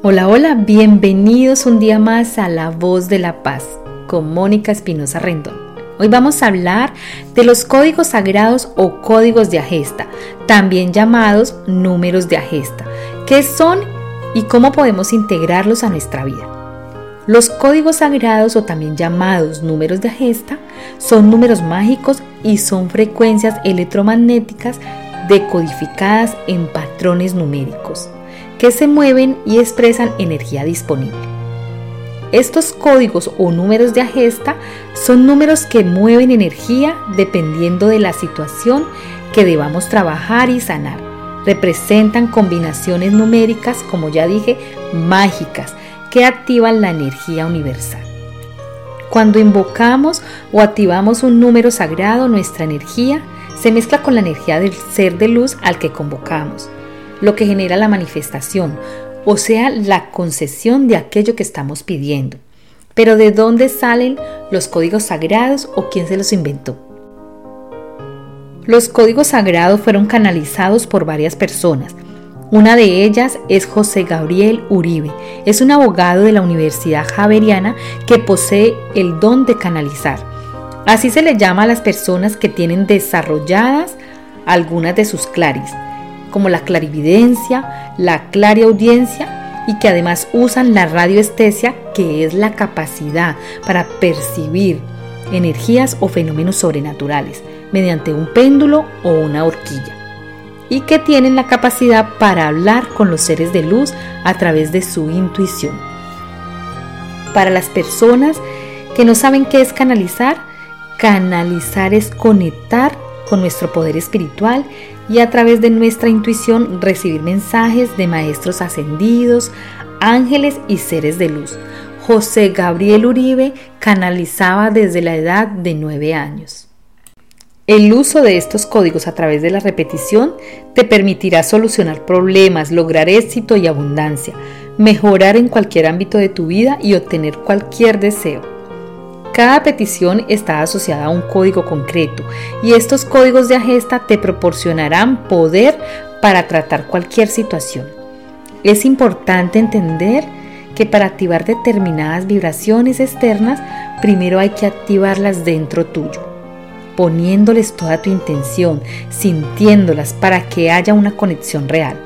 Hola, hola, bienvenidos un día más a La Voz de la Paz con Mónica Espinosa Rendón. Hoy vamos a hablar de los códigos sagrados o códigos de Agesta, también llamados números de Agesta. ¿Qué son y cómo podemos integrarlos a nuestra vida? Los códigos sagrados o también llamados números de Agesta son números mágicos y son frecuencias electromagnéticas decodificadas en patrones numéricos que se mueven y expresan energía disponible. Estos códigos o números de agesta son números que mueven energía dependiendo de la situación que debamos trabajar y sanar. Representan combinaciones numéricas, como ya dije, mágicas, que activan la energía universal. Cuando invocamos o activamos un número sagrado, nuestra energía se mezcla con la energía del ser de luz al que convocamos lo que genera la manifestación, o sea, la concesión de aquello que estamos pidiendo. Pero ¿de dónde salen los códigos sagrados o quién se los inventó? Los códigos sagrados fueron canalizados por varias personas. Una de ellas es José Gabriel Uribe. Es un abogado de la Universidad Javeriana que posee el don de canalizar. Así se le llama a las personas que tienen desarrolladas algunas de sus claris como la clarividencia, la clariaudiencia y que además usan la radioestesia, que es la capacidad para percibir energías o fenómenos sobrenaturales mediante un péndulo o una horquilla y que tienen la capacidad para hablar con los seres de luz a través de su intuición. Para las personas que no saben qué es canalizar, canalizar es conectar con nuestro poder espiritual y a través de nuestra intuición recibir mensajes de maestros ascendidos, ángeles y seres de luz. José Gabriel Uribe canalizaba desde la edad de 9 años. El uso de estos códigos a través de la repetición te permitirá solucionar problemas, lograr éxito y abundancia, mejorar en cualquier ámbito de tu vida y obtener cualquier deseo. Cada petición está asociada a un código concreto y estos códigos de agesta te proporcionarán poder para tratar cualquier situación. Es importante entender que para activar determinadas vibraciones externas, primero hay que activarlas dentro tuyo, poniéndoles toda tu intención, sintiéndolas para que haya una conexión real.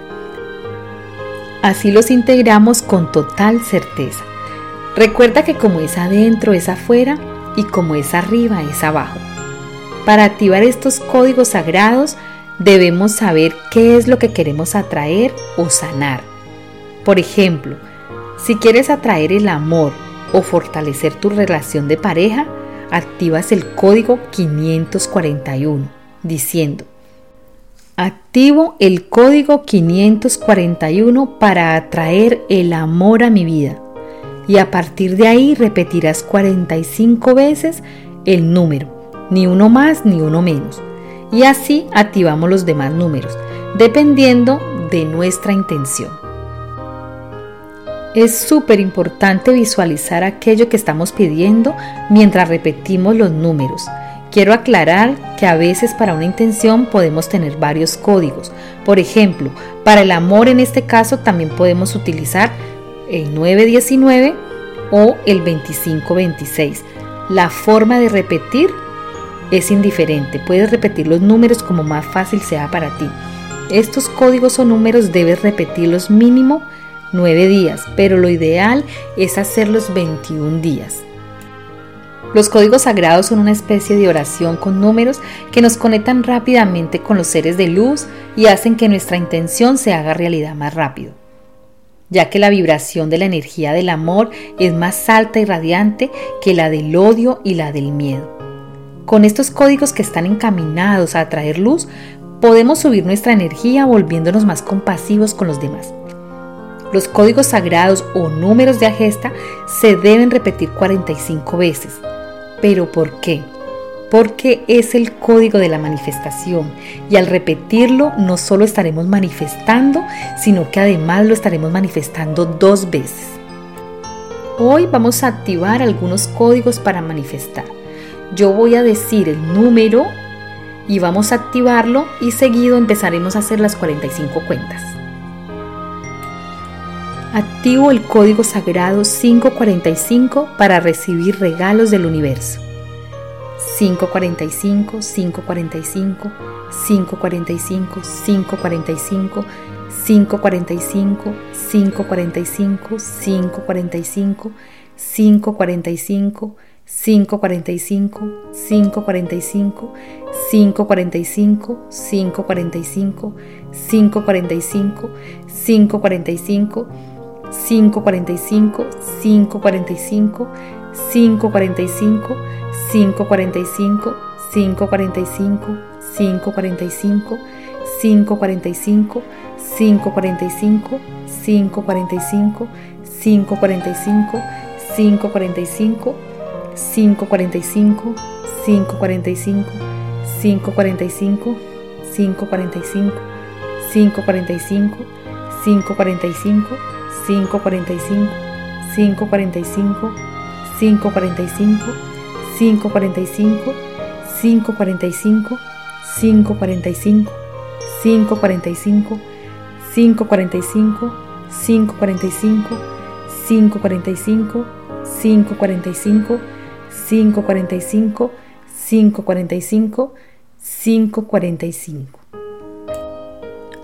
Así los integramos con total certeza. Recuerda que como es adentro es afuera y como es arriba es abajo. Para activar estos códigos sagrados debemos saber qué es lo que queremos atraer o sanar. Por ejemplo, si quieres atraer el amor o fortalecer tu relación de pareja, activas el código 541 diciendo, activo el código 541 para atraer el amor a mi vida y a partir de ahí repetirás 45 veces el número, ni uno más ni uno menos. Y así activamos los demás números, dependiendo de nuestra intención. Es súper importante visualizar aquello que estamos pidiendo mientras repetimos los números. Quiero aclarar que a veces para una intención podemos tener varios códigos. Por ejemplo, para el amor en este caso también podemos utilizar el 919 o el 2526. La forma de repetir es indiferente. Puedes repetir los números como más fácil sea para ti. Estos códigos o números debes repetirlos mínimo 9 días, pero lo ideal es hacerlos 21 días. Los códigos sagrados son una especie de oración con números que nos conectan rápidamente con los seres de luz y hacen que nuestra intención se haga realidad más rápido ya que la vibración de la energía del amor es más alta y radiante que la del odio y la del miedo. Con estos códigos que están encaminados a atraer luz, podemos subir nuestra energía volviéndonos más compasivos con los demás. Los códigos sagrados o números de agesta se deben repetir 45 veces. ¿Pero por qué? Porque es el código de la manifestación y al repetirlo no solo estaremos manifestando, sino que además lo estaremos manifestando dos veces. Hoy vamos a activar algunos códigos para manifestar. Yo voy a decir el número y vamos a activarlo y seguido empezaremos a hacer las 45 cuentas. Activo el código sagrado 545 para recibir regalos del universo. 545, 545, 545, 545, 545, 545, 545, 545, 545, 545, 545, 545, 545, 545, 545, 545, 545, 545, 545, 545, 545, 545, 545, 545, 545, 545, 545, 545, 545, 545, 545, 545, 545, 545, 545, 545, 545, 545, 545, 545, 545, 545, 545, 545, 545.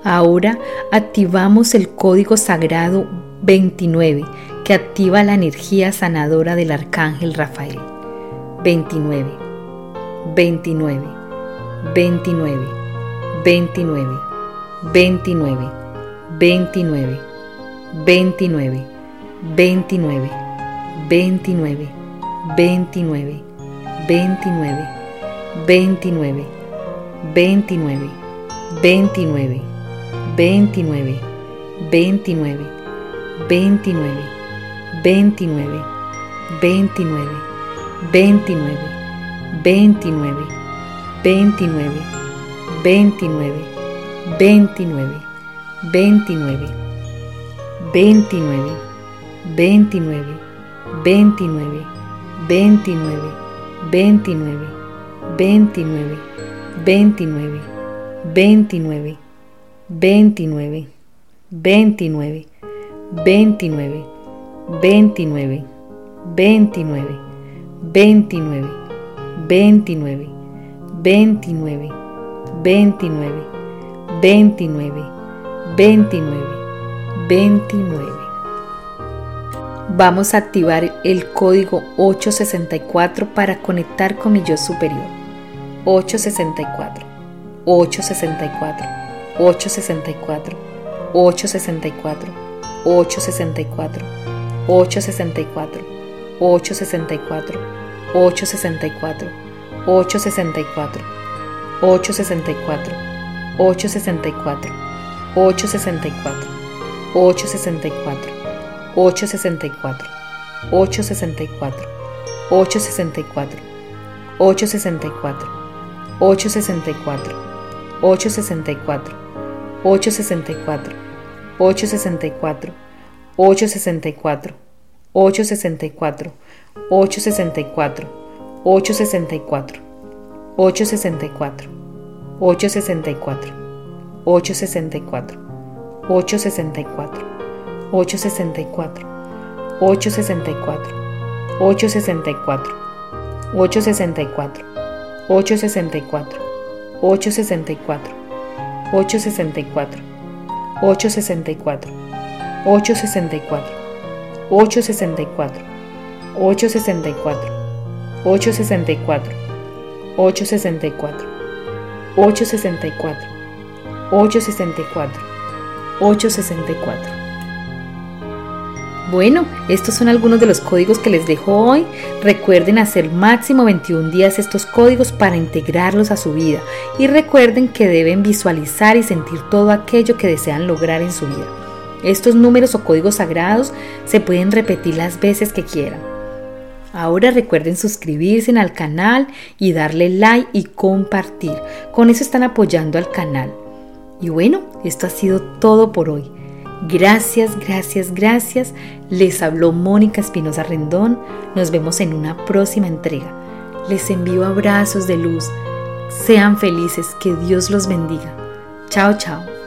Ahora activamos el código sagrado 29 que activa la energía sanadora del arcángel Rafael. 29, 29, 29, 29, 29, 29, 29, 29, 29, 29, 29, 29, 29, 29, 29, 29, 29, 29, 29, 29, 29, 29, 29, 29, 29, 29, 29, 29, 29, 29, 29, 29, 29, 29, 29, 29, 29, 29, 29, 29, 29, 29, 29, 29, 29. Vamos a activar el código 864 para conectar con mi yo superior. 864, 864, 864, 864. 864, 864, 864, 864, 864, 864, 864, 864, 864, 864, 864, 864, 864, 864, 864, 864, 864, 864, 864, 864, 864, 864, 864, 864, 864, 864, 864, 864, 864, 864, 864, 864, 864, 864, 864, 864, 864, 864, 864, 864, 864. Bueno, estos son algunos de los códigos que les dejo hoy. Recuerden hacer máximo 21 días estos códigos para integrarlos a su vida. Y recuerden que deben visualizar y sentir todo aquello que desean lograr en su vida. Estos números o códigos sagrados se pueden repetir las veces que quieran. Ahora recuerden suscribirse al canal y darle like y compartir. Con eso están apoyando al canal. Y bueno, esto ha sido todo por hoy. Gracias, gracias, gracias. Les habló Mónica Espinosa Rendón. Nos vemos en una próxima entrega. Les envío abrazos de luz. Sean felices. Que Dios los bendiga. Chao, chao.